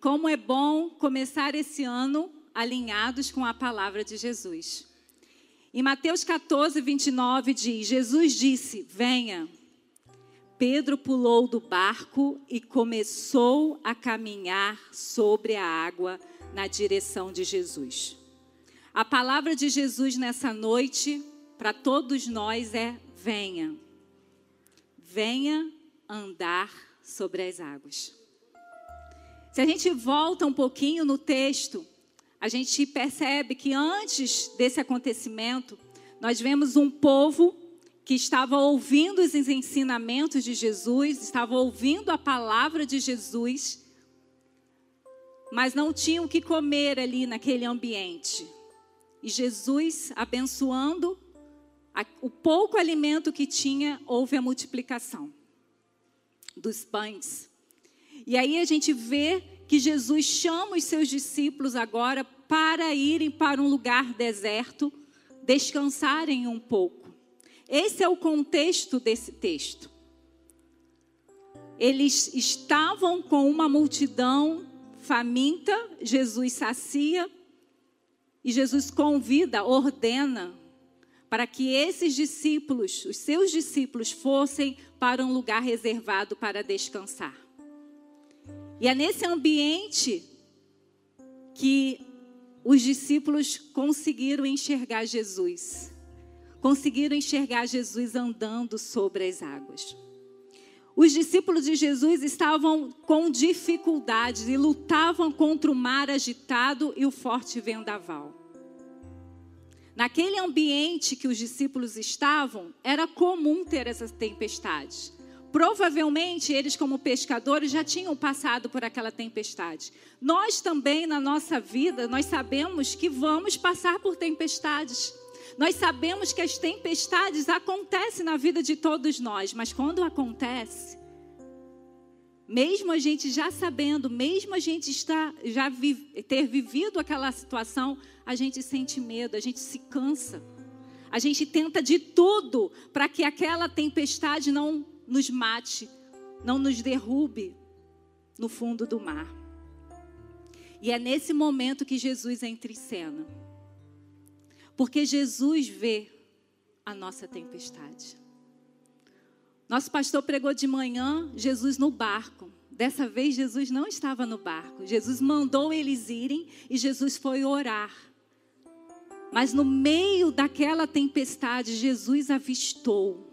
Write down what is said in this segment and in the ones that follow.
como é bom começar esse ano alinhados com a palavra de Jesus. Em Mateus 14, 29 diz: Jesus disse: Venha. Pedro pulou do barco e começou a caminhar sobre a água na direção de Jesus. A palavra de Jesus nessa noite para todos nós é: venha. Venha andar sobre as águas. Se a gente volta um pouquinho no texto, a gente percebe que antes desse acontecimento, nós vemos um povo que estava ouvindo os ensinamentos de Jesus, estava ouvindo a palavra de Jesus, mas não tinham o que comer ali naquele ambiente. E Jesus, abençoando o pouco alimento que tinha, houve a multiplicação dos pães. E aí a gente vê que Jesus chama os seus discípulos agora para irem para um lugar deserto, descansarem um pouco. Esse é o contexto desse texto. Eles estavam com uma multidão faminta, Jesus sacia e Jesus convida, ordena para que esses discípulos, os seus discípulos, fossem para um lugar reservado para descansar. E é nesse ambiente que os discípulos conseguiram enxergar Jesus. Conseguiram enxergar Jesus andando sobre as águas. Os discípulos de Jesus estavam com dificuldades e lutavam contra o mar agitado e o forte vendaval. Naquele ambiente que os discípulos estavam, era comum ter essas tempestades. Provavelmente eles, como pescadores, já tinham passado por aquela tempestade. Nós também, na nossa vida, nós sabemos que vamos passar por tempestades. Nós sabemos que as tempestades acontecem na vida de todos nós, mas quando acontece, mesmo a gente já sabendo, mesmo a gente está, já vi, ter vivido aquela situação, a gente sente medo, a gente se cansa. A gente tenta de tudo para que aquela tempestade não nos mate, não nos derrube no fundo do mar. E é nesse momento que Jesus entra em cena. Porque Jesus vê a nossa tempestade. Nosso pastor pregou de manhã Jesus no barco. Dessa vez Jesus não estava no barco. Jesus mandou eles irem e Jesus foi orar. Mas no meio daquela tempestade, Jesus avistou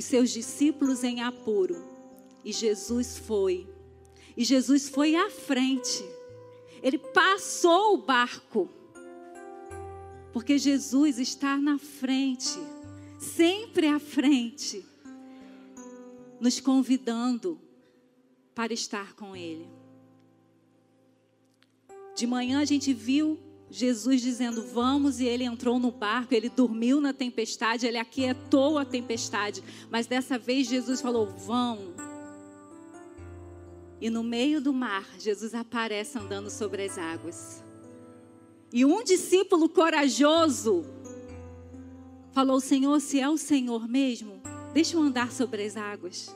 os seus discípulos em apuro. E Jesus foi. E Jesus foi à frente. Ele passou o barco porque Jesus está na frente, sempre à frente, nos convidando para estar com Ele. De manhã a gente viu Jesus dizendo: Vamos, e ele entrou no barco, ele dormiu na tempestade, ele aquietou a tempestade. Mas dessa vez Jesus falou: Vão. E no meio do mar, Jesus aparece andando sobre as águas. E um discípulo corajoso falou: Senhor, se é o Senhor mesmo, deixa eu andar sobre as águas.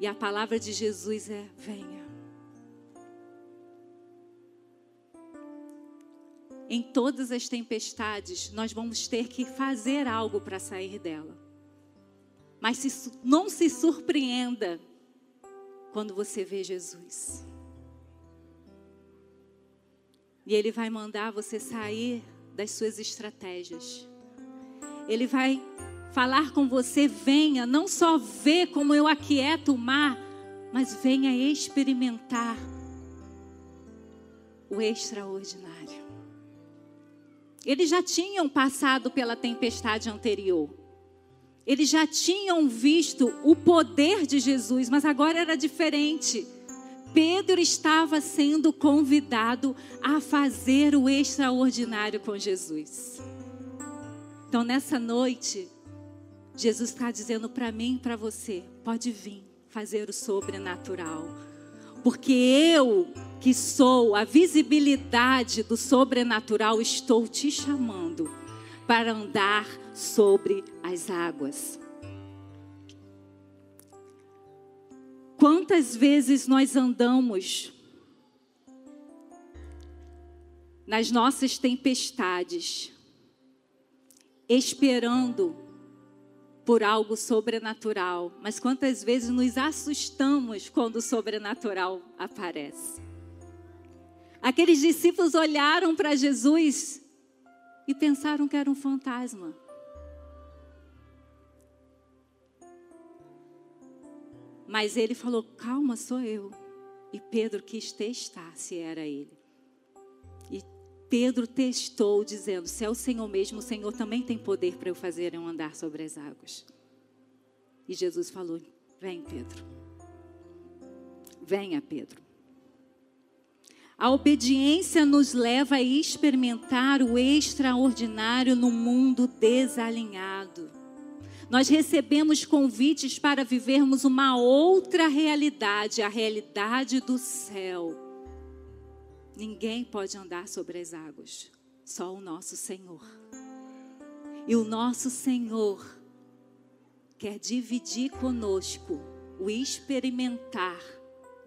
E a palavra de Jesus é: venha. Em todas as tempestades, nós vamos ter que fazer algo para sair dela. Mas se, não se surpreenda quando você vê Jesus. E Ele vai mandar você sair das suas estratégias. Ele vai falar com você, venha, não só ver como eu aquieto o mar, mas venha experimentar o extraordinário. Eles já tinham passado pela tempestade anterior. Eles já tinham visto o poder de Jesus, mas agora era diferente. Pedro estava sendo convidado a fazer o extraordinário com Jesus. Então, nessa noite, Jesus está dizendo para mim e para você: pode vir fazer o sobrenatural porque eu que sou a visibilidade do sobrenatural estou te chamando para andar sobre as águas. Quantas vezes nós andamos nas nossas tempestades, esperando por algo sobrenatural, mas quantas vezes nos assustamos quando o sobrenatural aparece? Aqueles discípulos olharam para Jesus e pensaram que era um fantasma. Mas ele falou: Calma, sou eu. E Pedro quis testar se era ele. Pedro testou, dizendo: Se é o Senhor mesmo, o Senhor também tem poder para eu fazer eu andar sobre as águas. E Jesus falou: Vem, Pedro. Venha, Pedro. A obediência nos leva a experimentar o extraordinário no mundo desalinhado. Nós recebemos convites para vivermos uma outra realidade, a realidade do céu. Ninguém pode andar sobre as águas, só o nosso Senhor. E o nosso Senhor quer dividir conosco o experimentar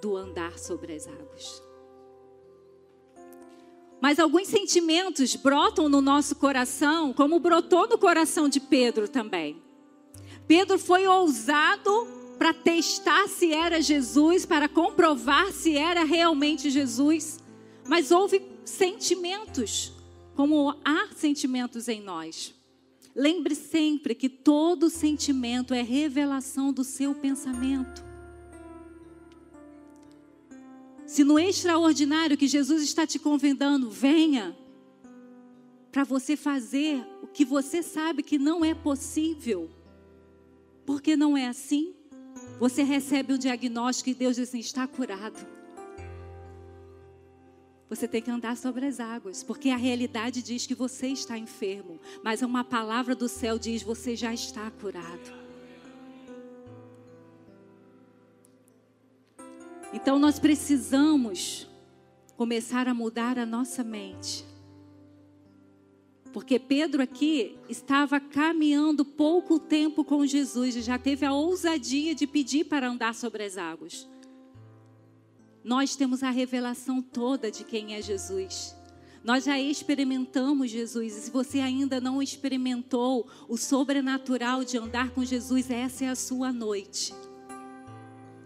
do andar sobre as águas. Mas alguns sentimentos brotam no nosso coração, como brotou no coração de Pedro também. Pedro foi ousado para testar se era Jesus, para comprovar se era realmente Jesus. Mas houve sentimentos, como há sentimentos em nós. Lembre sempre que todo sentimento é revelação do seu pensamento. Se no extraordinário que Jesus está te convidando, venha para você fazer o que você sabe que não é possível. Porque não é assim? Você recebe o diagnóstico e Deus diz assim: está curado. Você tem que andar sobre as águas, porque a realidade diz que você está enfermo, mas uma palavra do céu diz: você já está curado. Então nós precisamos começar a mudar a nossa mente. Porque Pedro aqui estava caminhando pouco tempo com Jesus e já teve a ousadia de pedir para andar sobre as águas. Nós temos a revelação toda de quem é Jesus. Nós já experimentamos Jesus. E se você ainda não experimentou o sobrenatural de andar com Jesus, essa é a sua noite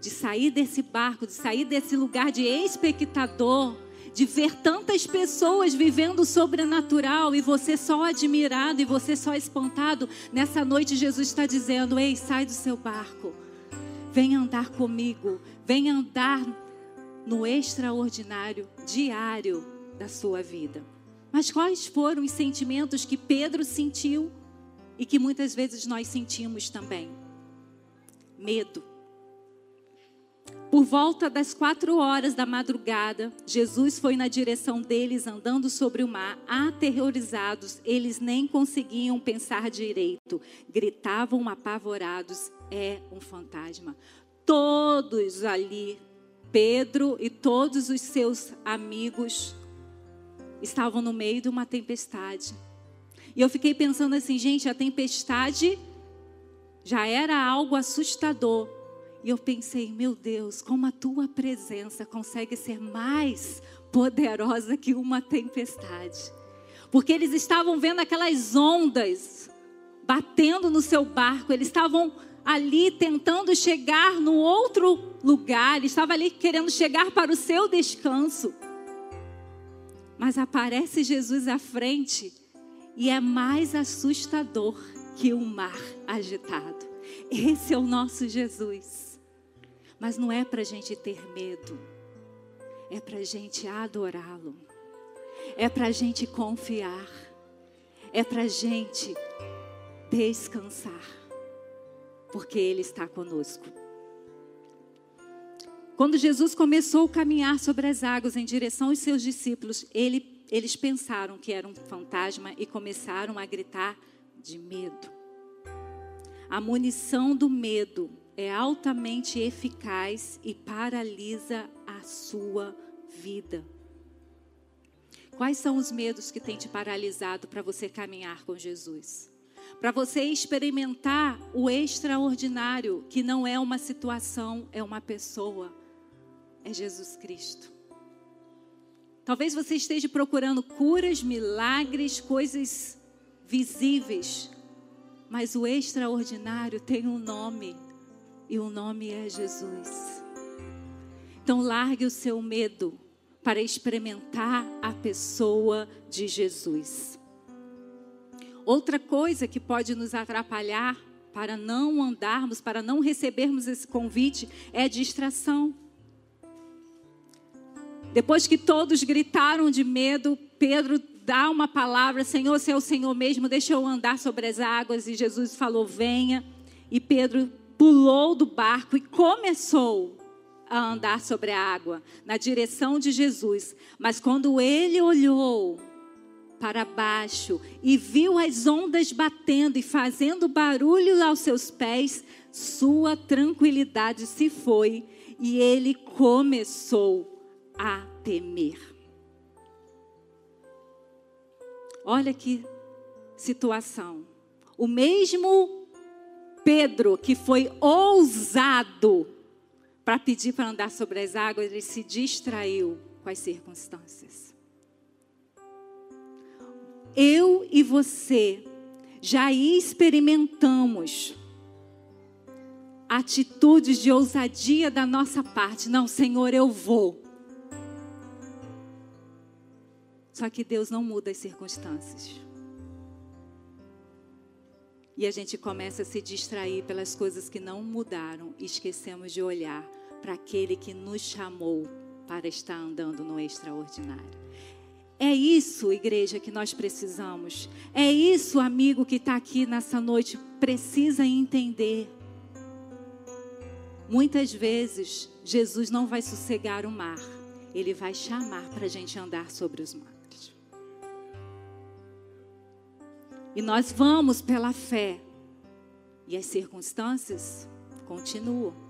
de sair desse barco, de sair desse lugar de espectador, de ver tantas pessoas vivendo o sobrenatural e você só admirado e você só espantado. Nessa noite, Jesus está dizendo: Ei, sai do seu barco, vem andar comigo, vem andar no extraordinário diário da sua vida. Mas quais foram os sentimentos que Pedro sentiu e que muitas vezes nós sentimos também? Medo por volta das quatro horas da madrugada, Jesus foi na direção deles andando sobre o mar, aterrorizados, eles nem conseguiam pensar direito, gritavam apavorados: é um fantasma. Todos ali, Pedro e todos os seus amigos, estavam no meio de uma tempestade. E eu fiquei pensando assim, gente, a tempestade já era algo assustador. E eu pensei, meu Deus, como a tua presença consegue ser mais poderosa que uma tempestade. Porque eles estavam vendo aquelas ondas batendo no seu barco, eles estavam ali tentando chegar no outro lugar, eles estavam ali querendo chegar para o seu descanso. Mas aparece Jesus à frente e é mais assustador que o mar agitado. Esse é o nosso Jesus. Mas não é para a gente ter medo, é para a gente adorá-lo, é para a gente confiar, é para a gente descansar, porque Ele está conosco. Quando Jesus começou a caminhar sobre as águas em direção aos seus discípulos, ele, eles pensaram que era um fantasma e começaram a gritar de medo. A munição do medo é altamente eficaz e paralisa a sua vida. Quais são os medos que têm te paralisado para você caminhar com Jesus? Para você experimentar o extraordinário, que não é uma situação, é uma pessoa, é Jesus Cristo. Talvez você esteja procurando curas, milagres, coisas visíveis, mas o extraordinário tem um nome, e o nome é Jesus. Então, largue o seu medo para experimentar a pessoa de Jesus. Outra coisa que pode nos atrapalhar para não andarmos, para não recebermos esse convite, é distração. Depois que todos gritaram de medo, Pedro dá uma palavra: Senhor, se é o Senhor mesmo, deixa eu andar sobre as águas. E Jesus falou: Venha. E Pedro pulou do barco e começou a andar sobre a água, na direção de Jesus. Mas quando ele olhou para baixo e viu as ondas batendo e fazendo barulho aos seus pés, sua tranquilidade se foi e ele começou a temer. Olha que situação. O mesmo Pedro que foi ousado para pedir para andar sobre as águas, ele se distraiu com as circunstâncias. Eu e você já experimentamos atitudes de ousadia da nossa parte. Não, Senhor, eu vou. Só que Deus não muda as circunstâncias. E a gente começa a se distrair pelas coisas que não mudaram e esquecemos de olhar para aquele que nos chamou para estar andando no extraordinário. É isso, igreja, que nós precisamos. É isso, amigo que está aqui nessa noite, precisa entender. Muitas vezes, Jesus não vai sossegar o mar, ele vai chamar para a gente andar sobre os mares. E nós vamos pela fé. E as circunstâncias continuam.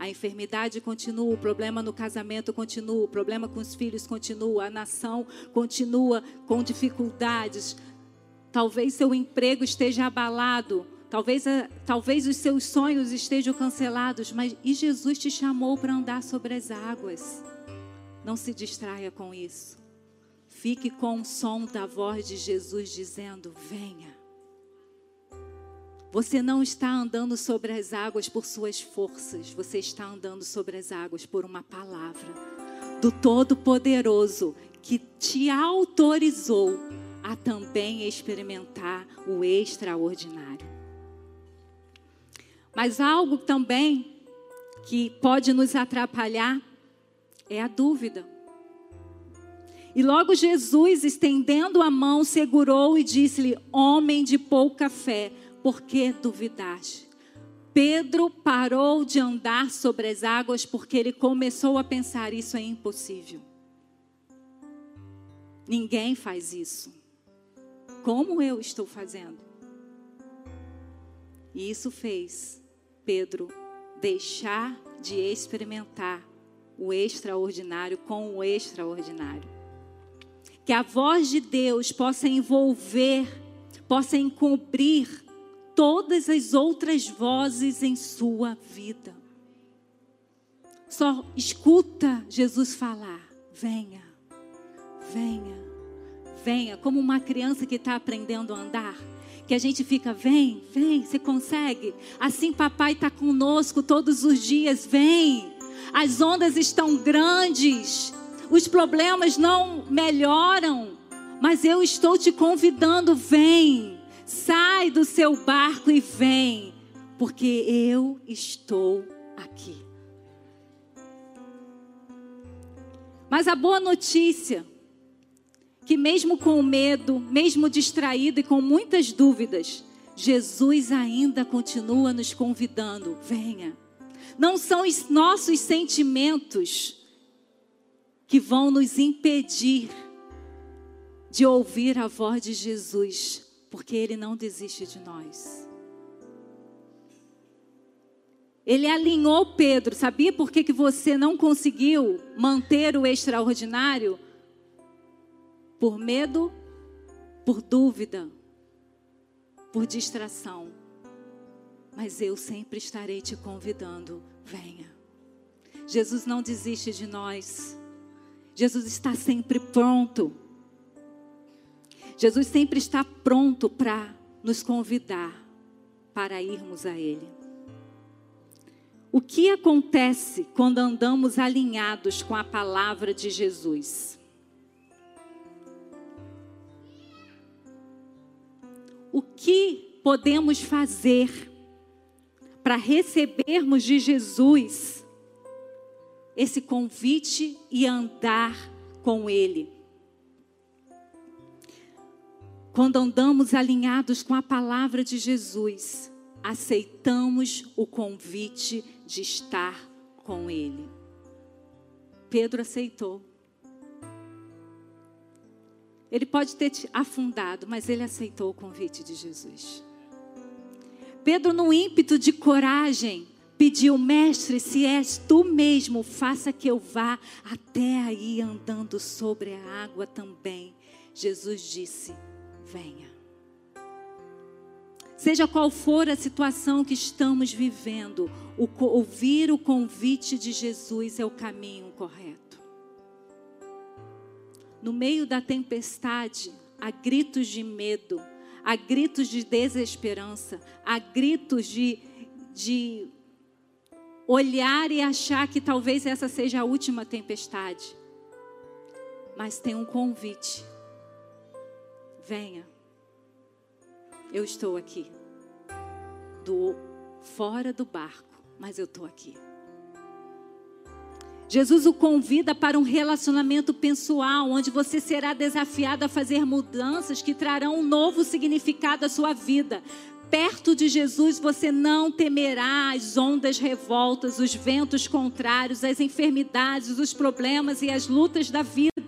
A enfermidade continua, o problema no casamento continua, o problema com os filhos continua, a nação continua com dificuldades. Talvez seu emprego esteja abalado, talvez, talvez os seus sonhos estejam cancelados, mas e Jesus te chamou para andar sobre as águas. Não se distraia com isso. Fique com o som da voz de Jesus dizendo: Venha. Você não está andando sobre as águas por suas forças, você está andando sobre as águas por uma palavra do Todo-Poderoso que te autorizou a também experimentar o extraordinário. Mas algo também que pode nos atrapalhar é a dúvida. E logo Jesus, estendendo a mão, segurou e disse-lhe: Homem de pouca fé, por que duvidaste? Pedro parou de andar sobre as águas porque ele começou a pensar: isso é impossível. Ninguém faz isso. Como eu estou fazendo? E isso fez Pedro deixar de experimentar o extraordinário com o extraordinário que a voz de Deus possa envolver, possa encobrir todas as outras vozes em sua vida. Só escuta Jesus falar: venha, venha, venha, como uma criança que está aprendendo a andar. Que a gente fica, vem, vem, você consegue. Assim, papai está conosco todos os dias, vem. As ondas estão grandes, os problemas não melhoram, mas eu estou te convidando, vem, sai do seu barco e vem, porque eu estou aqui. Mas a boa notícia, que mesmo com medo, mesmo distraído e com muitas dúvidas, Jesus ainda continua nos convidando, venha. Não são os nossos sentimentos que vão nos impedir de ouvir a voz de Jesus, porque Ele não desiste de nós. Ele alinhou Pedro, sabia por que, que você não conseguiu manter o extraordinário? Por medo, por dúvida, por distração. Mas eu sempre estarei te convidando, venha. Jesus não desiste de nós. Jesus está sempre pronto. Jesus sempre está pronto para nos convidar para irmos a Ele. O que acontece quando andamos alinhados com a palavra de Jesus? O que podemos fazer para recebermos de Jesus esse convite e andar com Ele? Quando andamos alinhados com a palavra de Jesus, aceitamos o convite de estar com Ele. Pedro aceitou. Ele pode ter te afundado, mas ele aceitou o convite de Jesus. Pedro, no ímpeto de coragem, pediu: Mestre, se és tu mesmo, faça que eu vá até aí andando sobre a água também. Jesus disse: Venha. Seja qual for a situação que estamos vivendo, o, ouvir o convite de Jesus é o caminho correto. No meio da tempestade, há gritos de medo, há gritos de desesperança, há gritos de, de olhar e achar que talvez essa seja a última tempestade. Mas tem um convite. Venha. Eu estou aqui. Do fora do barco, mas eu estou aqui. Jesus o convida para um relacionamento pessoal, onde você será desafiado a fazer mudanças que trarão um novo significado à sua vida. Perto de Jesus você não temerá as ondas revoltas, os ventos contrários, as enfermidades, os problemas e as lutas da vida.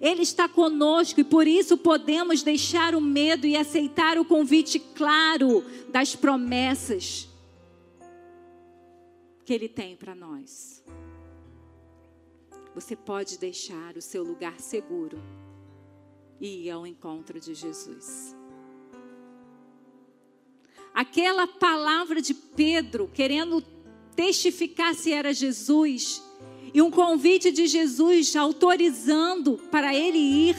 Ele está conosco e por isso podemos deixar o medo e aceitar o convite claro das promessas que Ele tem para nós você pode deixar o seu lugar seguro e ir ao encontro de Jesus. Aquela palavra de Pedro, querendo testificar se era Jesus, e um convite de Jesus autorizando para ele ir,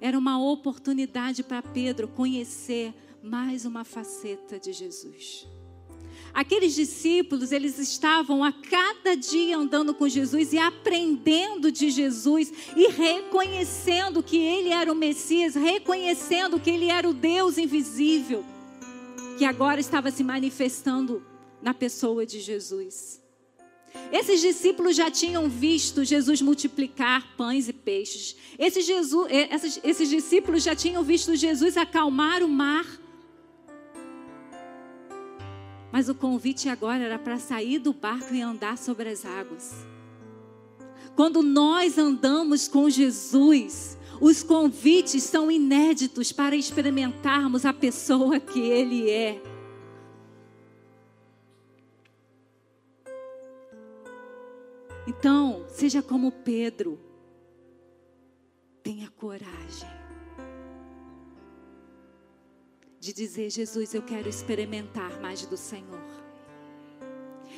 era uma oportunidade para Pedro conhecer mais uma faceta de Jesus. Aqueles discípulos, eles estavam a cada dia andando com Jesus e aprendendo de Jesus e reconhecendo que ele era o Messias, reconhecendo que ele era o Deus invisível, que agora estava se manifestando na pessoa de Jesus. Esses discípulos já tinham visto Jesus multiplicar pães e peixes. Esses, Jesus, eh, esses, esses discípulos já tinham visto Jesus acalmar o mar. Mas o convite agora era para sair do barco e andar sobre as águas. Quando nós andamos com Jesus, os convites são inéditos para experimentarmos a pessoa que Ele é. Então, seja como Pedro, tenha coragem de dizer: Jesus, eu quero experimentar mais do Senhor.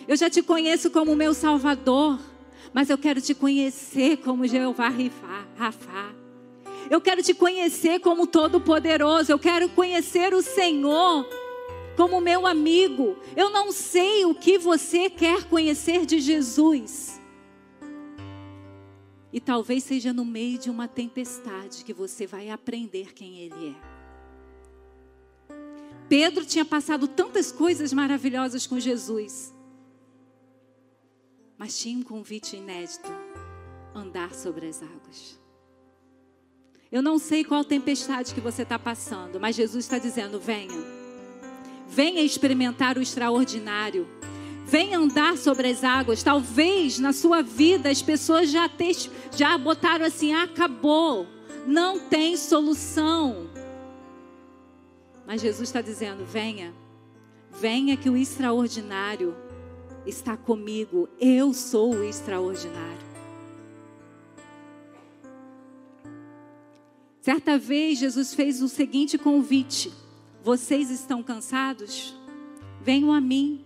Eu já te conheço como meu Salvador, mas eu quero te conhecer como Jeová Rafa. Eu quero te conhecer como Todo-Poderoso. Eu quero conhecer o Senhor como meu amigo. Eu não sei o que você quer conhecer de Jesus. E talvez seja no meio de uma tempestade que você vai aprender quem Ele é. Pedro tinha passado tantas coisas maravilhosas com Jesus, mas tinha um convite inédito: andar sobre as águas. Eu não sei qual tempestade que você está passando, mas Jesus está dizendo: venha, venha experimentar o extraordinário, venha andar sobre as águas. Talvez na sua vida as pessoas já, te, já botaram assim: ah, acabou, não tem solução. Mas Jesus está dizendo: venha, venha que o extraordinário está comigo. Eu sou o extraordinário. Certa vez Jesus fez o seguinte convite: Vocês estão cansados? Venham a mim.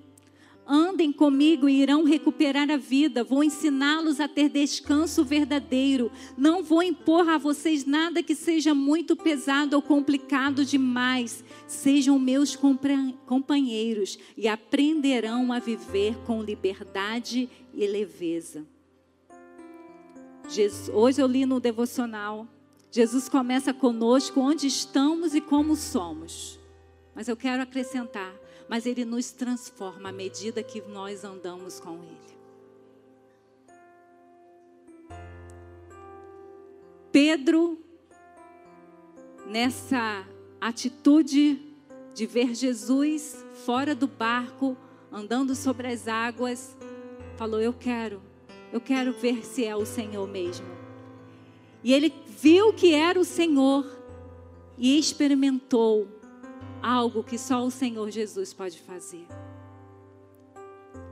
Andem comigo e irão recuperar a vida. Vou ensiná-los a ter descanso verdadeiro. Não vou impor a vocês nada que seja muito pesado ou complicado demais. Sejam meus companheiros e aprenderão a viver com liberdade e leveza. Hoje eu li no devocional. Jesus começa conosco onde estamos e como somos. Mas eu quero acrescentar mas Ele nos transforma à medida que nós andamos com Ele. Pedro, nessa atitude de ver Jesus fora do barco, andando sobre as águas, falou: Eu quero, eu quero ver se é o Senhor mesmo. E ele viu que era o Senhor e experimentou algo que só o Senhor Jesus pode fazer.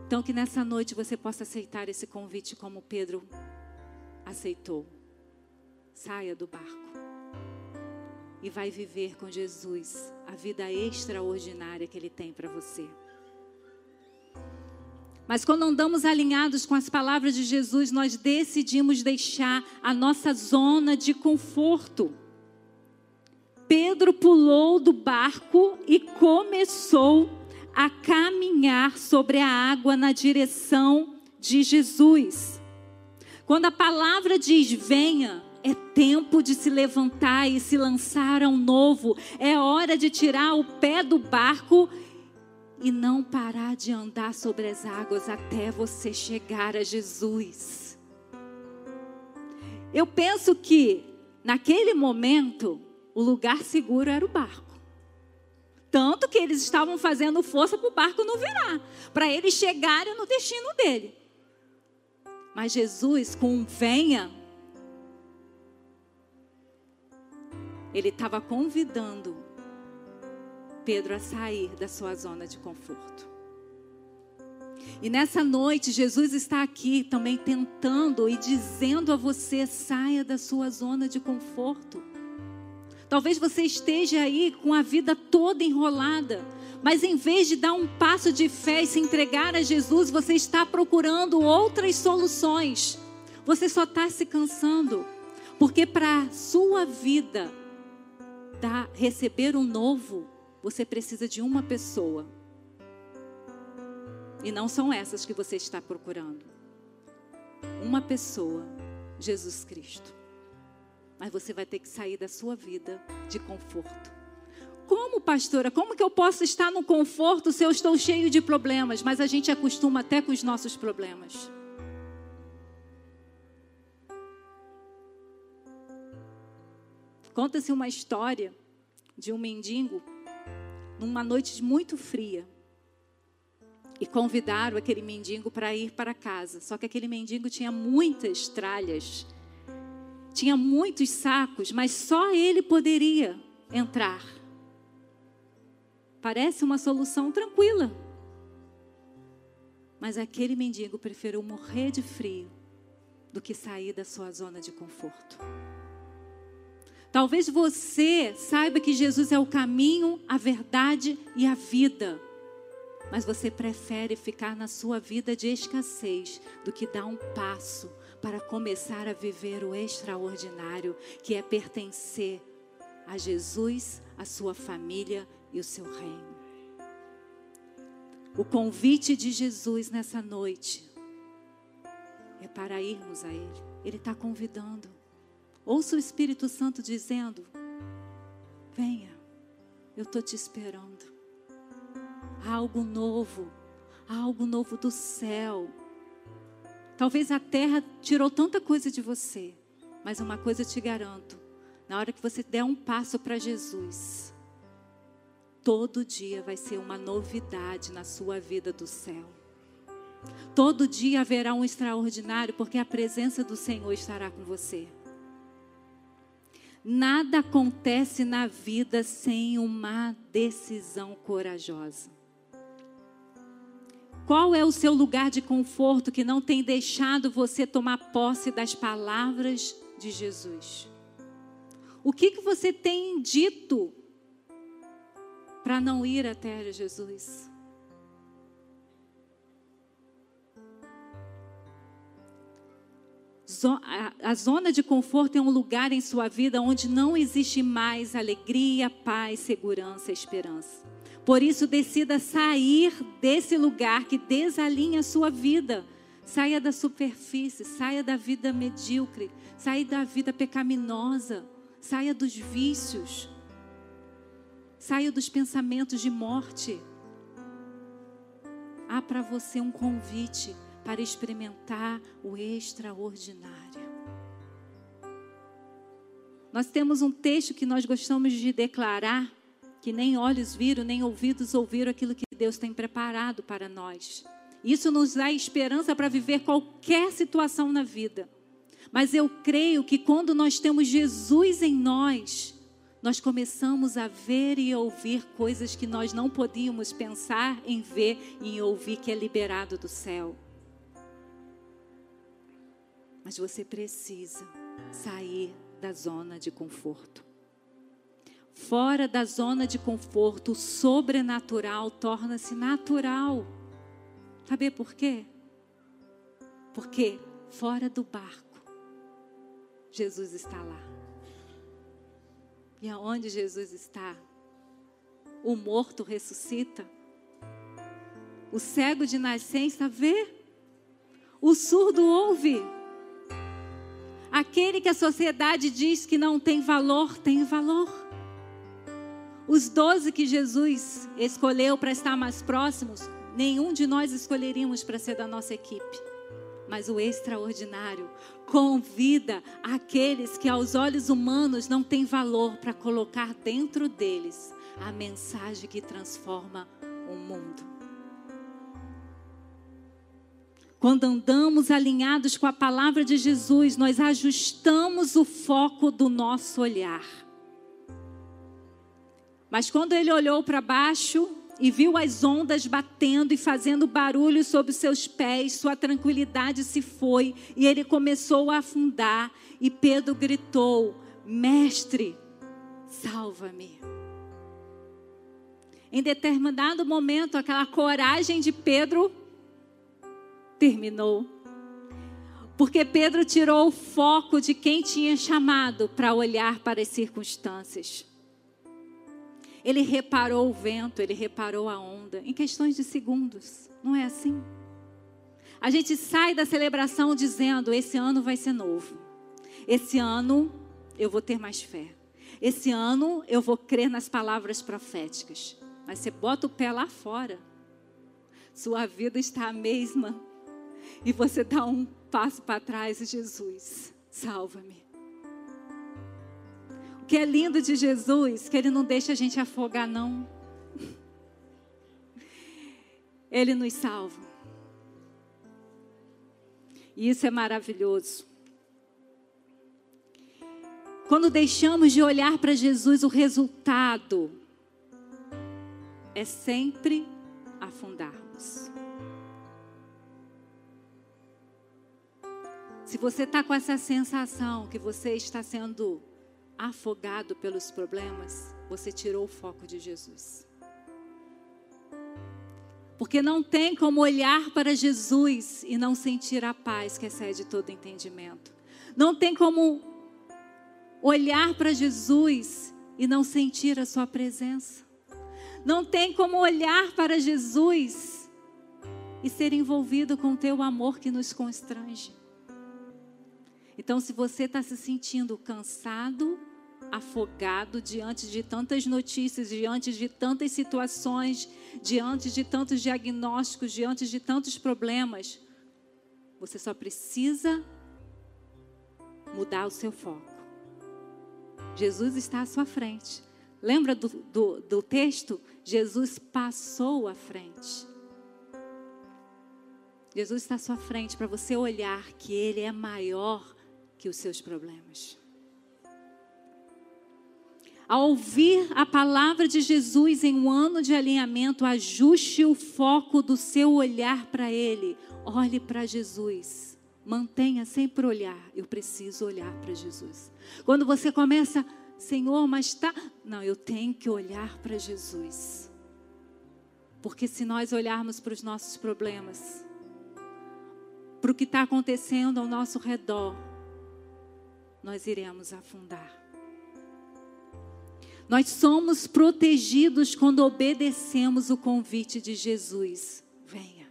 Então, que nessa noite você possa aceitar esse convite como Pedro aceitou. Saia do barco e vai viver com Jesus a vida extraordinária que Ele tem para você. Mas quando andamos alinhados com as palavras de Jesus, nós decidimos deixar a nossa zona de conforto. Pedro pulou do barco e começou a caminhar sobre a água na direção de Jesus. Quando a palavra diz venha, é tempo de se levantar e se lançar a um novo. É hora de tirar o pé do barco e não parar de andar sobre as águas até você chegar a Jesus. Eu penso que naquele momento o lugar seguro era o barco. Tanto que eles estavam fazendo força para o barco não virar, para eles chegarem no destino dele. Mas Jesus, com venha, ele estava convidando Pedro a sair da sua zona de conforto. E nessa noite, Jesus está aqui também tentando e dizendo a você: saia da sua zona de conforto. Talvez você esteja aí com a vida toda enrolada, mas em vez de dar um passo de fé e se entregar a Jesus, você está procurando outras soluções. Você só está se cansando, porque para a sua vida dar, receber um novo, você precisa de uma pessoa. E não são essas que você está procurando. Uma pessoa, Jesus Cristo. Mas você vai ter que sair da sua vida de conforto. Como, pastora? Como que eu posso estar no conforto se eu estou cheio de problemas? Mas a gente acostuma até com os nossos problemas. Conta-se uma história de um mendigo numa noite muito fria. E convidaram aquele mendigo para ir para casa. Só que aquele mendigo tinha muitas tralhas tinha muitos sacos, mas só ele poderia entrar. Parece uma solução tranquila. Mas aquele mendigo preferiu morrer de frio do que sair da sua zona de conforto. Talvez você saiba que Jesus é o caminho, a verdade e a vida. Mas você prefere ficar na sua vida de escassez do que dar um passo para começar a viver o extraordinário que é pertencer a Jesus, a sua família e o seu reino. O convite de Jesus nessa noite é para irmos a Ele. Ele está convidando. Ouça o Espírito Santo dizendo: Venha, eu estou te esperando. Há algo novo, há algo novo do céu Talvez a terra tirou tanta coisa de você, mas uma coisa eu te garanto: na hora que você der um passo para Jesus, todo dia vai ser uma novidade na sua vida do céu. Todo dia haverá um extraordinário, porque a presença do Senhor estará com você. Nada acontece na vida sem uma decisão corajosa. Qual é o seu lugar de conforto que não tem deixado você tomar posse das palavras de Jesus? O que, que você tem dito para não ir até Jesus? A zona de conforto é um lugar em sua vida onde não existe mais alegria, paz, segurança, esperança. Por isso, decida sair desse lugar que desalinha a sua vida. Saia da superfície, saia da vida medíocre, saia da vida pecaminosa, saia dos vícios, saia dos pensamentos de morte. Há para você um convite para experimentar o extraordinário. Nós temos um texto que nós gostamos de declarar, que nem olhos viram, nem ouvidos ouviram aquilo que Deus tem preparado para nós. Isso nos dá esperança para viver qualquer situação na vida. Mas eu creio que quando nós temos Jesus em nós, nós começamos a ver e ouvir coisas que nós não podíamos pensar em ver e em ouvir que é liberado do céu. Mas você precisa sair da zona de conforto. Fora da zona de conforto, o sobrenatural torna-se natural. Sabe por quê? Porque fora do barco, Jesus está lá. E aonde Jesus está, o morto ressuscita. O cego de nascença vê. O surdo ouve. Aquele que a sociedade diz que não tem valor, tem valor. Os doze que Jesus escolheu para estar mais próximos, nenhum de nós escolheríamos para ser da nossa equipe. Mas o extraordinário convida aqueles que aos olhos humanos não tem valor para colocar dentro deles a mensagem que transforma o mundo. Quando andamos alinhados com a palavra de Jesus, nós ajustamos o foco do nosso olhar. Mas quando ele olhou para baixo e viu as ondas batendo e fazendo barulho sob seus pés, sua tranquilidade se foi e ele começou a afundar. E Pedro gritou: Mestre, salva-me. Em determinado momento, aquela coragem de Pedro terminou. Porque Pedro tirou o foco de quem tinha chamado para olhar para as circunstâncias. Ele reparou o vento, ele reparou a onda, em questões de segundos. Não é assim? A gente sai da celebração dizendo: esse ano vai ser novo. Esse ano eu vou ter mais fé. Esse ano eu vou crer nas palavras proféticas. Mas você bota o pé lá fora. Sua vida está a mesma e você dá um passo para trás e Jesus, salva-me. Que é lindo de Jesus, que ele não deixa a gente afogar não. Ele nos salva. E isso é maravilhoso. Quando deixamos de olhar para Jesus, o resultado é sempre afundarmos. Se você está com essa sensação que você está sendo afogado pelos problemas, você tirou o foco de Jesus. Porque não tem como olhar para Jesus e não sentir a paz que excede todo entendimento. Não tem como olhar para Jesus e não sentir a sua presença. Não tem como olhar para Jesus e ser envolvido com o teu amor que nos constrange. Então, se você está se sentindo cansado, afogado diante de tantas notícias, diante de tantas situações, diante de tantos diagnósticos, diante de tantos problemas, você só precisa mudar o seu foco. Jesus está à sua frente. Lembra do, do, do texto? Jesus passou à frente. Jesus está à sua frente para você olhar que Ele é maior que os seus problemas. Ao ouvir a palavra de Jesus em um ano de alinhamento, ajuste o foco do seu olhar para Ele. Olhe para Jesus. Mantenha sempre olhar. Eu preciso olhar para Jesus. Quando você começa, Senhor, mas está. Não, eu tenho que olhar para Jesus. Porque se nós olharmos para os nossos problemas, para o que está acontecendo ao nosso redor, nós iremos afundar. Nós somos protegidos quando obedecemos o convite de Jesus. Venha.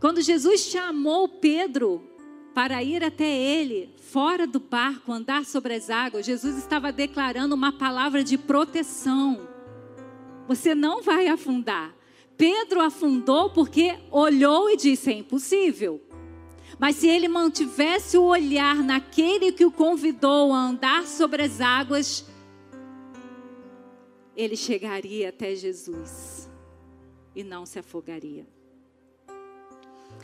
Quando Jesus chamou Pedro para ir até ele, fora do barco, andar sobre as águas, Jesus estava declarando uma palavra de proteção. Você não vai afundar. Pedro afundou porque olhou e disse: é impossível. Mas se ele mantivesse o olhar naquele que o convidou a andar sobre as águas, ele chegaria até Jesus e não se afogaria.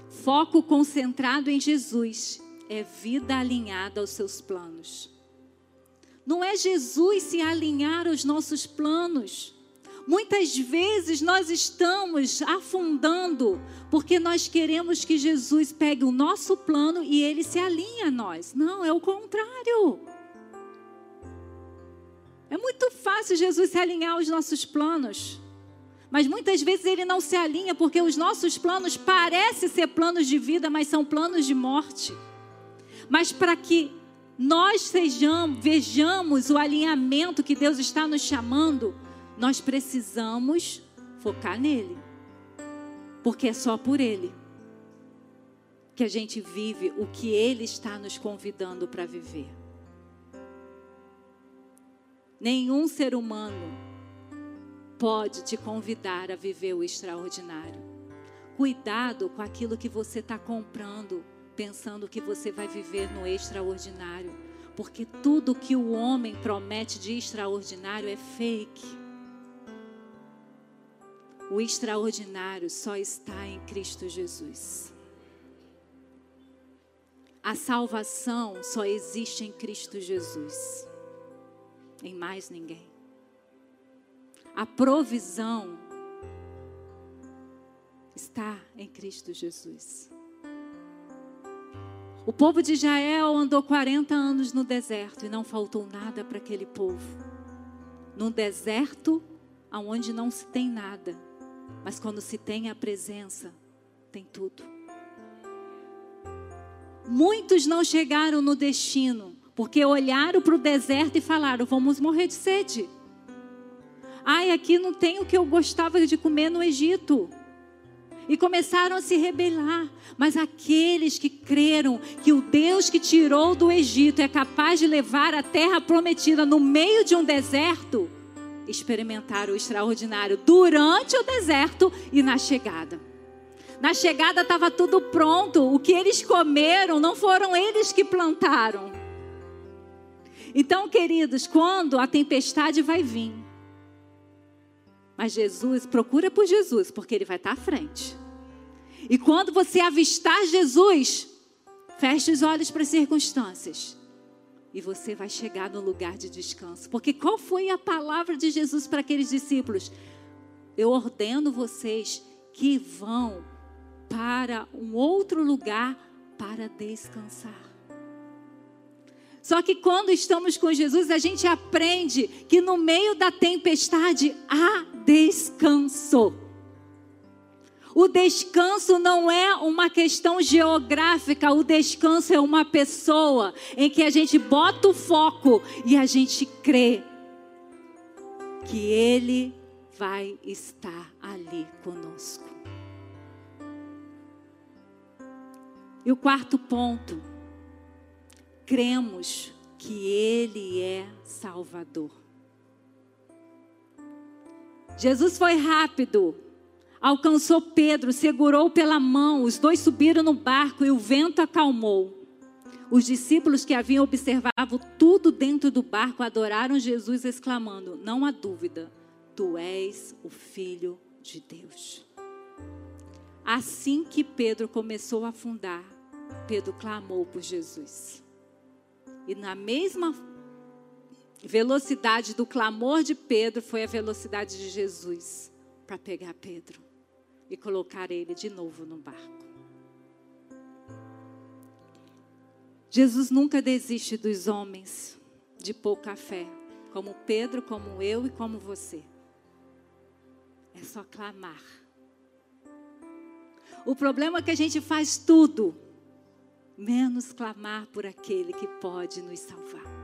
Foco concentrado em Jesus é vida alinhada aos seus planos. Não é Jesus se alinhar aos nossos planos. Muitas vezes nós estamos afundando porque nós queremos que Jesus pegue o nosso plano e ele se alinhe a nós. Não, é o contrário. É muito fácil Jesus se alinhar aos nossos planos. Mas muitas vezes ele não se alinha porque os nossos planos parecem ser planos de vida, mas são planos de morte. Mas para que nós sejamos, vejamos o alinhamento que Deus está nos chamando, nós precisamos focar nele. Porque é só por ele que a gente vive o que ele está nos convidando para viver. Nenhum ser humano pode te convidar a viver o extraordinário. Cuidado com aquilo que você está comprando, pensando que você vai viver no extraordinário. Porque tudo que o homem promete de extraordinário é fake. O extraordinário só está em Cristo Jesus. A salvação só existe em Cristo Jesus em mais ninguém. A provisão está em Cristo Jesus. O povo de Israel andou 40 anos no deserto e não faltou nada para aquele povo. Num deserto onde não se tem nada, mas quando se tem a presença, tem tudo. Muitos não chegaram no destino porque olharam para o deserto e falaram: vamos morrer de sede. Ai, aqui não tem o que eu gostava de comer no Egito. E começaram a se rebelar. Mas aqueles que creram que o Deus que tirou do Egito é capaz de levar a terra prometida no meio de um deserto, experimentaram o extraordinário durante o deserto e na chegada. Na chegada estava tudo pronto. O que eles comeram não foram eles que plantaram. Então, queridos, quando a tempestade vai vir, mas Jesus, procura por Jesus, porque ele vai estar à frente. E quando você avistar Jesus, feche os olhos para as circunstâncias. E você vai chegar no lugar de descanso. Porque qual foi a palavra de Jesus para aqueles discípulos? Eu ordeno vocês que vão para um outro lugar para descansar. Só que quando estamos com Jesus, a gente aprende que no meio da tempestade há descanso. O descanso não é uma questão geográfica, o descanso é uma pessoa em que a gente bota o foco e a gente crê que Ele vai estar ali conosco. E o quarto ponto cremos que Ele é Salvador. Jesus foi rápido, alcançou Pedro, segurou pela mão, os dois subiram no barco e o vento acalmou. Os discípulos que haviam observado tudo dentro do barco adoraram Jesus, exclamando: Não há dúvida, tu és o Filho de Deus. Assim que Pedro começou a afundar, Pedro clamou por Jesus. E na mesma velocidade do clamor de Pedro foi a velocidade de Jesus para pegar Pedro e colocar ele de novo no barco. Jesus nunca desiste dos homens de pouca fé, como Pedro, como eu e como você. É só clamar. O problema é que a gente faz tudo, menos clamar por aquele que pode nos salvar.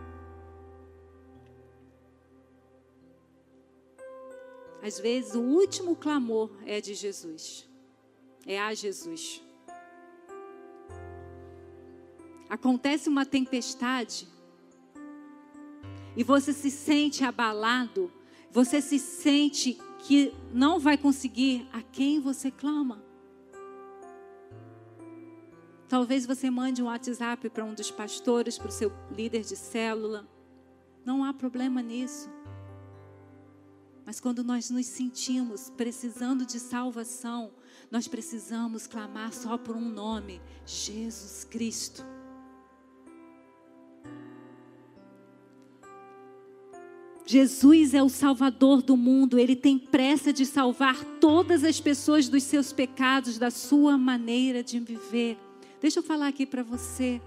Às vezes, o último clamor é de Jesus, é a Jesus. Acontece uma tempestade e você se sente abalado, você se sente que não vai conseguir a quem você clama. Talvez você mande um WhatsApp para um dos pastores, para o seu líder de célula. Não há problema nisso. Mas quando nós nos sentimos precisando de salvação, nós precisamos clamar só por um nome: Jesus Cristo. Jesus é o Salvador do mundo, ele tem pressa de salvar todas as pessoas dos seus pecados, da sua maneira de viver. Deixa eu falar aqui para você.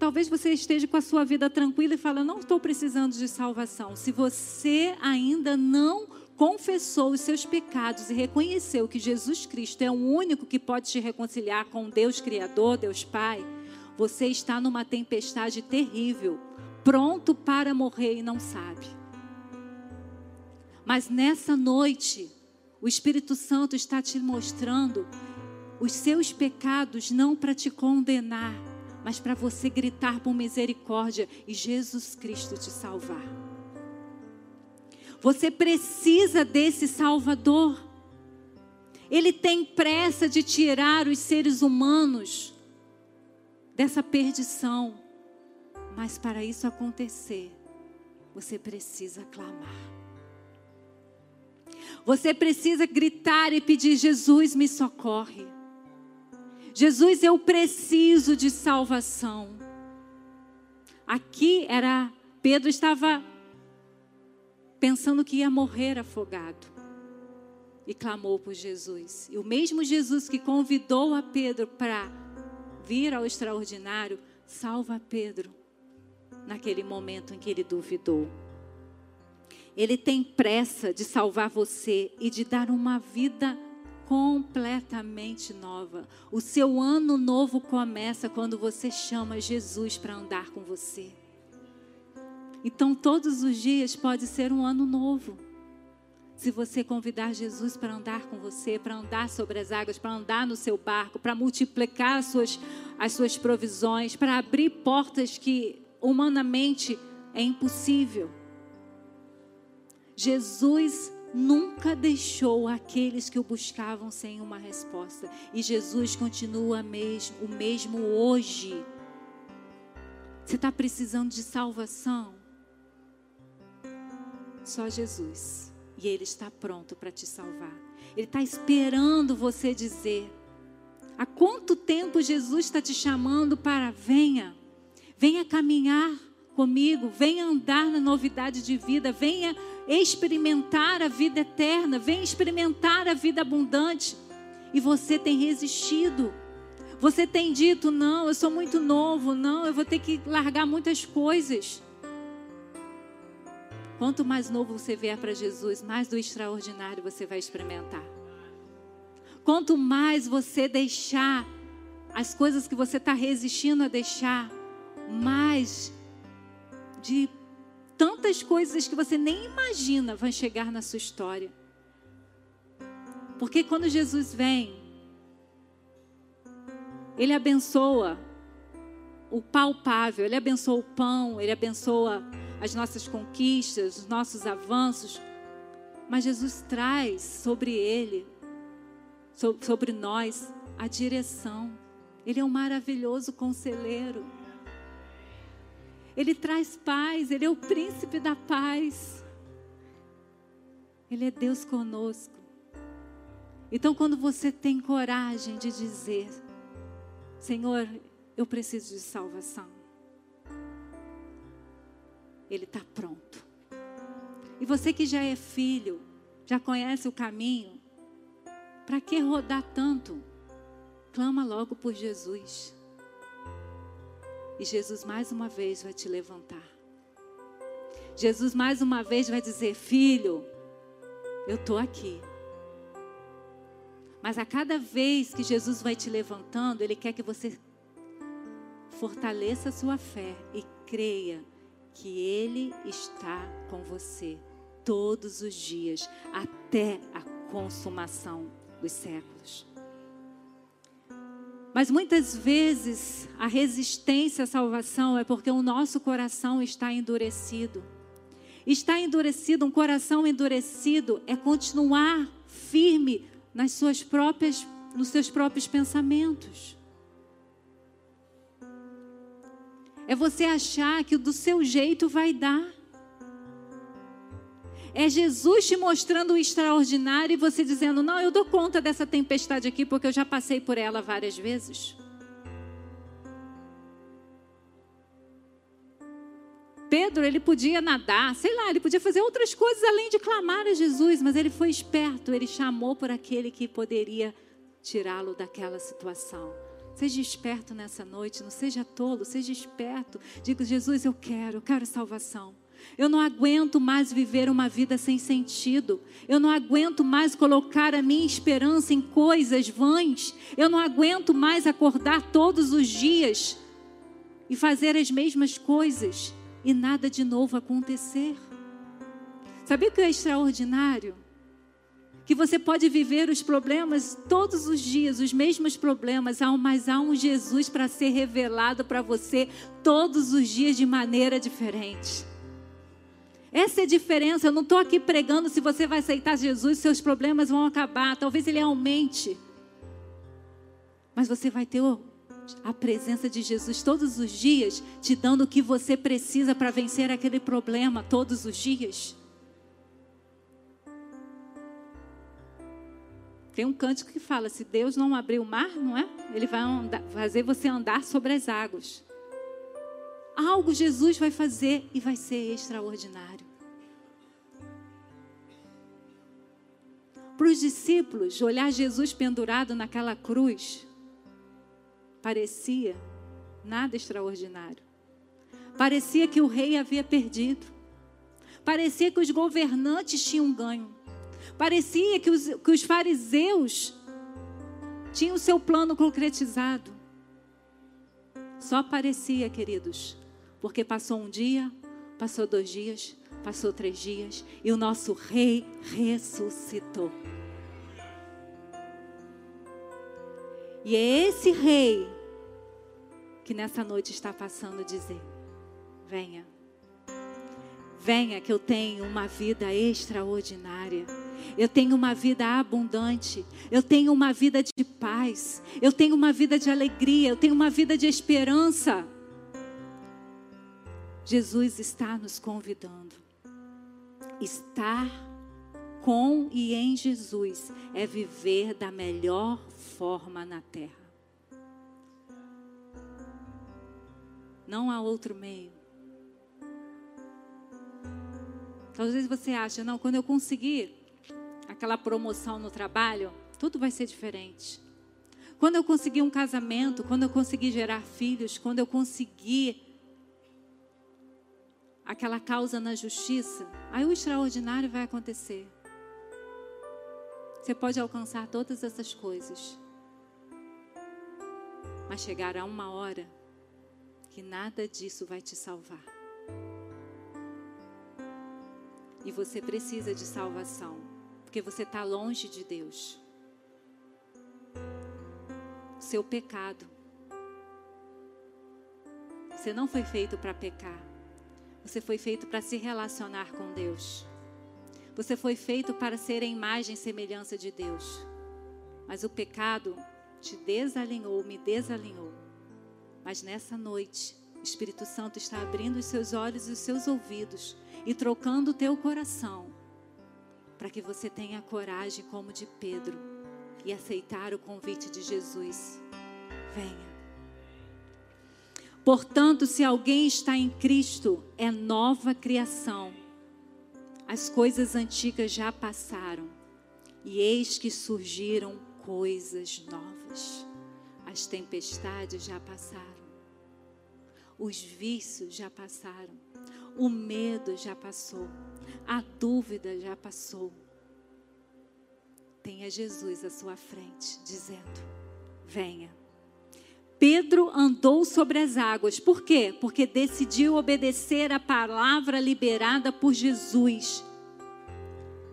Talvez você esteja com a sua vida tranquila e fala: "Não estou precisando de salvação". Se você ainda não confessou os seus pecados e reconheceu que Jesus Cristo é o único que pode te reconciliar com Deus Criador, Deus Pai, você está numa tempestade terrível, pronto para morrer e não sabe. Mas nessa noite, o Espírito Santo está te mostrando os seus pecados não para te condenar, mas para você gritar por misericórdia e Jesus Cristo te salvar. Você precisa desse Salvador. Ele tem pressa de tirar os seres humanos dessa perdição. Mas para isso acontecer, você precisa clamar. Você precisa gritar e pedir: Jesus, me socorre. Jesus, eu preciso de salvação. Aqui era Pedro estava pensando que ia morrer afogado e clamou por Jesus. E o mesmo Jesus que convidou a Pedro para vir ao extraordinário, salva Pedro naquele momento em que ele duvidou. Ele tem pressa de salvar você e de dar uma vida completamente nova. O seu ano novo começa quando você chama Jesus para andar com você. Então, todos os dias pode ser um ano novo. Se você convidar Jesus para andar com você, para andar sobre as águas, para andar no seu barco, para multiplicar as suas, as suas provisões, para abrir portas que humanamente é impossível. Jesus nunca deixou aqueles que o buscavam sem uma resposta. E Jesus continua mesmo, o mesmo hoje. Você está precisando de salvação? Só Jesus. E Ele está pronto para te salvar. Ele está esperando você dizer. Há quanto tempo Jesus está te chamando para venha, venha caminhar comigo, venha andar na novidade de vida, venha experimentar a vida eterna, venha experimentar a vida abundante. E você tem resistido. Você tem dito: não, eu sou muito novo, não, eu vou ter que largar muitas coisas. Quanto mais novo você vier para Jesus, mais do extraordinário você vai experimentar. Quanto mais você deixar as coisas que você está resistindo a deixar, mais de tantas coisas que você nem imagina vão chegar na sua história. Porque quando Jesus vem, Ele abençoa o palpável, Ele abençoa o pão, Ele abençoa as nossas conquistas, os nossos avanços. Mas Jesus traz sobre Ele, sobre nós, a direção. Ele é um maravilhoso conselheiro. Ele traz paz, Ele é o príncipe da paz. Ele é Deus conosco. Então, quando você tem coragem de dizer: Senhor, eu preciso de salvação, Ele está pronto. E você que já é filho, já conhece o caminho, para que rodar tanto? Clama logo por Jesus. E Jesus mais uma vez vai te levantar. Jesus mais uma vez vai dizer: Filho, eu estou aqui. Mas a cada vez que Jesus vai te levantando, Ele quer que você fortaleça a sua fé e creia que Ele está com você todos os dias, até a consumação dos séculos. Mas muitas vezes a resistência à salvação é porque o nosso coração está endurecido. Está endurecido, um coração endurecido é continuar firme nas suas próprias, nos seus próprios pensamentos. É você achar que do seu jeito vai dar. É Jesus te mostrando o extraordinário e você dizendo: Não, eu dou conta dessa tempestade aqui porque eu já passei por ela várias vezes. Pedro, ele podia nadar, sei lá, ele podia fazer outras coisas além de clamar a Jesus, mas ele foi esperto, ele chamou por aquele que poderia tirá-lo daquela situação. Seja esperto nessa noite, não seja tolo, seja esperto. Diga, Jesus, eu quero, eu quero salvação. Eu não aguento mais viver uma vida sem sentido. Eu não aguento mais colocar a minha esperança em coisas vãs. Eu não aguento mais acordar todos os dias e fazer as mesmas coisas e nada de novo acontecer. Sabe o que é extraordinário? Que você pode viver os problemas todos os dias, os mesmos problemas, mas há um Jesus para ser revelado para você todos os dias de maneira diferente. Essa é a diferença. Eu não estou aqui pregando se você vai aceitar Jesus, seus problemas vão acabar. Talvez ele aumente. Mas você vai ter a presença de Jesus todos os dias, te dando o que você precisa para vencer aquele problema todos os dias. Tem um cântico que fala: se Deus não abrir o mar, não é? Ele vai andar, fazer você andar sobre as águas. Algo Jesus vai fazer e vai ser extraordinário. Para os discípulos, olhar Jesus pendurado naquela cruz, parecia nada extraordinário. Parecia que o rei havia perdido. Parecia que os governantes tinham ganho. Parecia que os, que os fariseus tinham seu plano concretizado. Só parecia, queridos, porque passou um dia, passou dois dias, passou três dias e o nosso rei ressuscitou. E é esse rei que nessa noite está passando dizer: venha, venha que eu tenho uma vida extraordinária. Eu tenho uma vida abundante, eu tenho uma vida de paz, eu tenho uma vida de alegria, eu tenho uma vida de esperança. Jesus está nos convidando. Estar com e em Jesus é viver da melhor forma na terra. Não há outro meio. Talvez você ache, não, quando eu conseguir aquela promoção no trabalho, tudo vai ser diferente. Quando eu conseguir um casamento, quando eu conseguir gerar filhos, quando eu conseguir aquela causa na justiça, aí o extraordinário vai acontecer. Você pode alcançar todas essas coisas, mas chegará uma hora que nada disso vai te salvar. E você precisa de salvação, porque você está longe de Deus. Seu pecado. Você não foi feito para pecar. Você foi feito para se relacionar com Deus. Você foi feito para ser a imagem e semelhança de Deus. Mas o pecado te desalinhou, me desalinhou. Mas nessa noite, o Espírito Santo está abrindo os seus olhos e os seus ouvidos e trocando o teu coração para que você tenha coragem como de Pedro e aceitar o convite de Jesus. Venha. Portanto, se alguém está em Cristo, é nova criação. As coisas antigas já passaram, e eis que surgiram coisas novas. As tempestades já passaram, os vícios já passaram, o medo já passou, a dúvida já passou. tenha Jesus à sua frente, dizendo: Venha. Pedro andou sobre as águas. Por quê? Porque decidiu obedecer a palavra liberada por Jesus.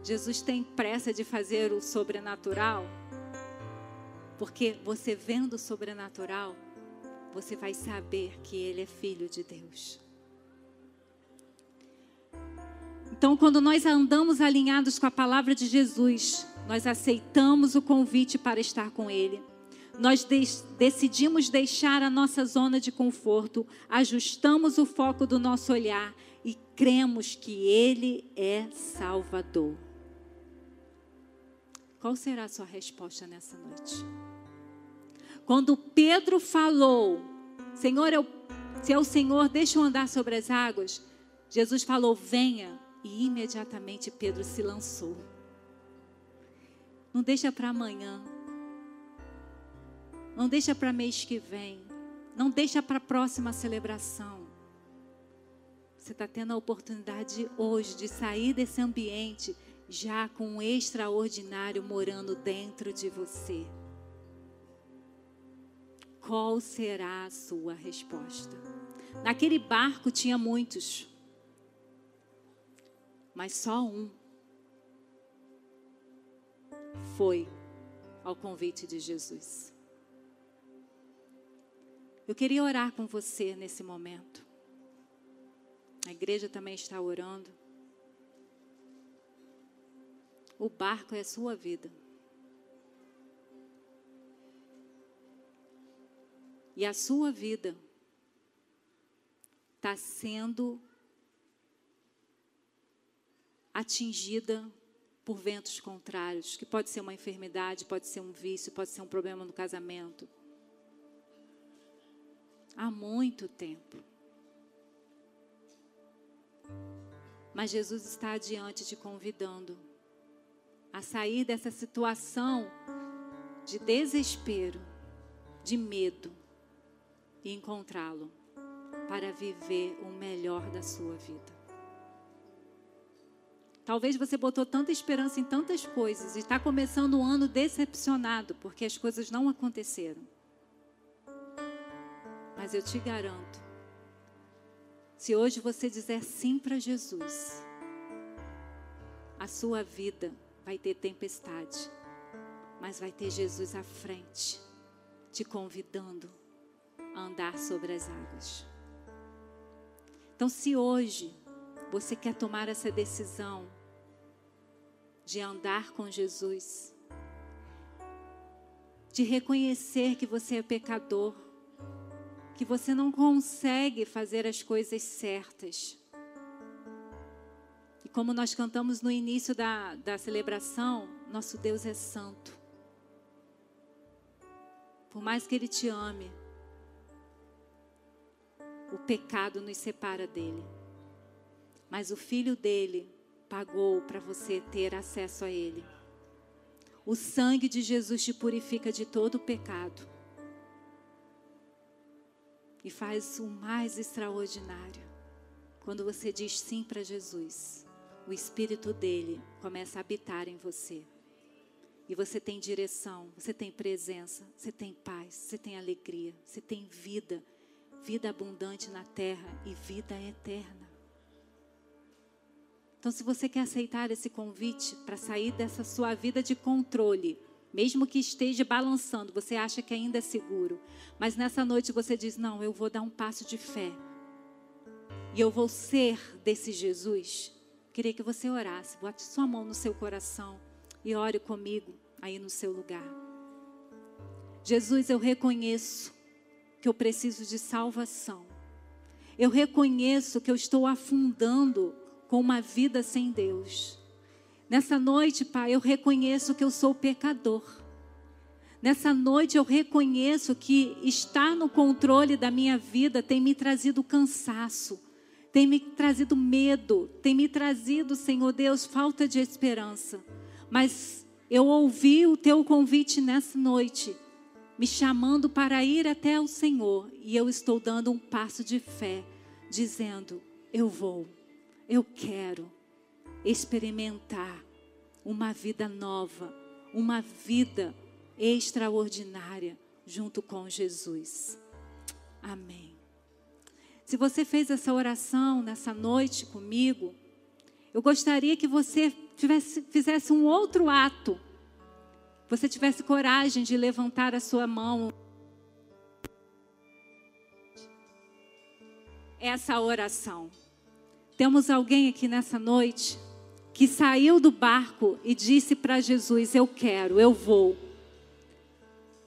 Jesus tem pressa de fazer o sobrenatural? Porque você vendo o sobrenatural, você vai saber que ele é filho de Deus. Então, quando nós andamos alinhados com a palavra de Jesus, nós aceitamos o convite para estar com Ele. Nós de decidimos deixar a nossa zona de conforto, ajustamos o foco do nosso olhar e cremos que Ele é Salvador. Qual será a sua resposta nessa noite? Quando Pedro falou, Senhor, eu, se é o Senhor, deixa eu andar sobre as águas. Jesus falou, venha. E imediatamente Pedro se lançou. Não deixa para amanhã. Não deixa para mês que vem. Não deixa para a próxima celebração. Você está tendo a oportunidade hoje de sair desse ambiente já com um extraordinário morando dentro de você. Qual será a sua resposta? Naquele barco tinha muitos mas só um foi ao convite de Jesus. Eu queria orar com você nesse momento. A igreja também está orando. O barco é a sua vida. E a sua vida está sendo atingida por ventos contrários, que pode ser uma enfermidade, pode ser um vício, pode ser um problema no casamento. Há muito tempo. Mas Jesus está adiante te convidando a sair dessa situação de desespero, de medo e encontrá-lo para viver o melhor da sua vida. Talvez você botou tanta esperança em tantas coisas e está começando o ano decepcionado porque as coisas não aconteceram. Mas eu te garanto, se hoje você dizer sim para Jesus, a sua vida vai ter tempestade, mas vai ter Jesus à frente, te convidando a andar sobre as águas. Então, se hoje você quer tomar essa decisão, de andar com Jesus, de reconhecer que você é pecador, que você não consegue fazer as coisas certas. E como nós cantamos no início da, da celebração, nosso Deus é santo. Por mais que Ele te ame, o pecado nos separa dele. Mas o Filho dele pagou para você ter acesso a Ele. O sangue de Jesus te purifica de todo o pecado e faz o mais extraordinário. Quando você diz sim para Jesus, o Espírito dele começa a habitar em você. E você tem direção, você tem presença, você tem paz, você tem alegria, você tem vida, vida abundante na terra e vida eterna. Então, se você quer aceitar esse convite para sair dessa sua vida de controle, mesmo que esteja balançando, você acha que ainda é seguro, mas nessa noite você diz: Não, eu vou dar um passo de fé e eu vou ser desse Jesus. Queria que você orasse, bote sua mão no seu coração e ore comigo aí no seu lugar. Jesus, eu reconheço que eu preciso de salvação. Eu reconheço que eu estou afundando com uma vida sem Deus. Nessa noite, Pai, eu reconheço que eu sou pecador. Nessa noite eu reconheço que estar no controle da minha vida tem me trazido cansaço, tem me trazido medo, tem me trazido, Senhor Deus, falta de esperança. Mas eu ouvi o teu convite nessa noite, me chamando para ir até o Senhor, e eu estou dando um passo de fé, dizendo: Eu vou. Eu quero experimentar uma vida nova, uma vida extraordinária junto com Jesus. Amém. Se você fez essa oração nessa noite comigo, eu gostaria que você tivesse, fizesse um outro ato. Você tivesse coragem de levantar a sua mão. Essa oração. Temos alguém aqui nessa noite que saiu do barco e disse para Jesus: Eu quero, eu vou.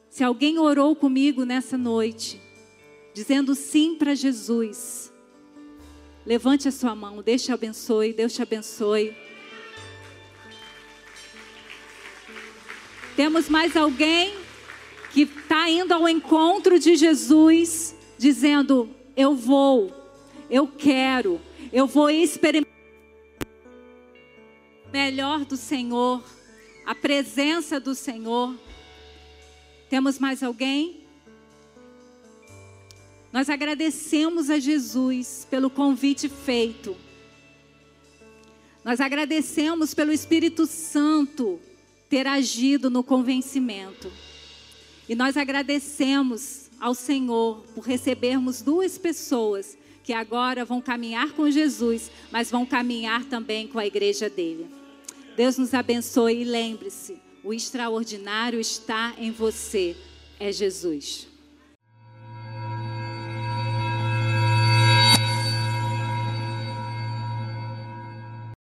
Se alguém orou comigo nessa noite, dizendo sim para Jesus, levante a sua mão, Deus te abençoe, Deus te abençoe. Temos mais alguém que está indo ao encontro de Jesus, dizendo: Eu vou, eu quero, eu vou experimentar melhor do Senhor, a presença do Senhor. Temos mais alguém? Nós agradecemos a Jesus pelo convite feito. Nós agradecemos pelo Espírito Santo ter agido no convencimento. E nós agradecemos ao Senhor por recebermos duas pessoas que agora vão caminhar com Jesus, mas vão caminhar também com a igreja dele. Deus nos abençoe e lembre-se: o extraordinário está em você, é Jesus.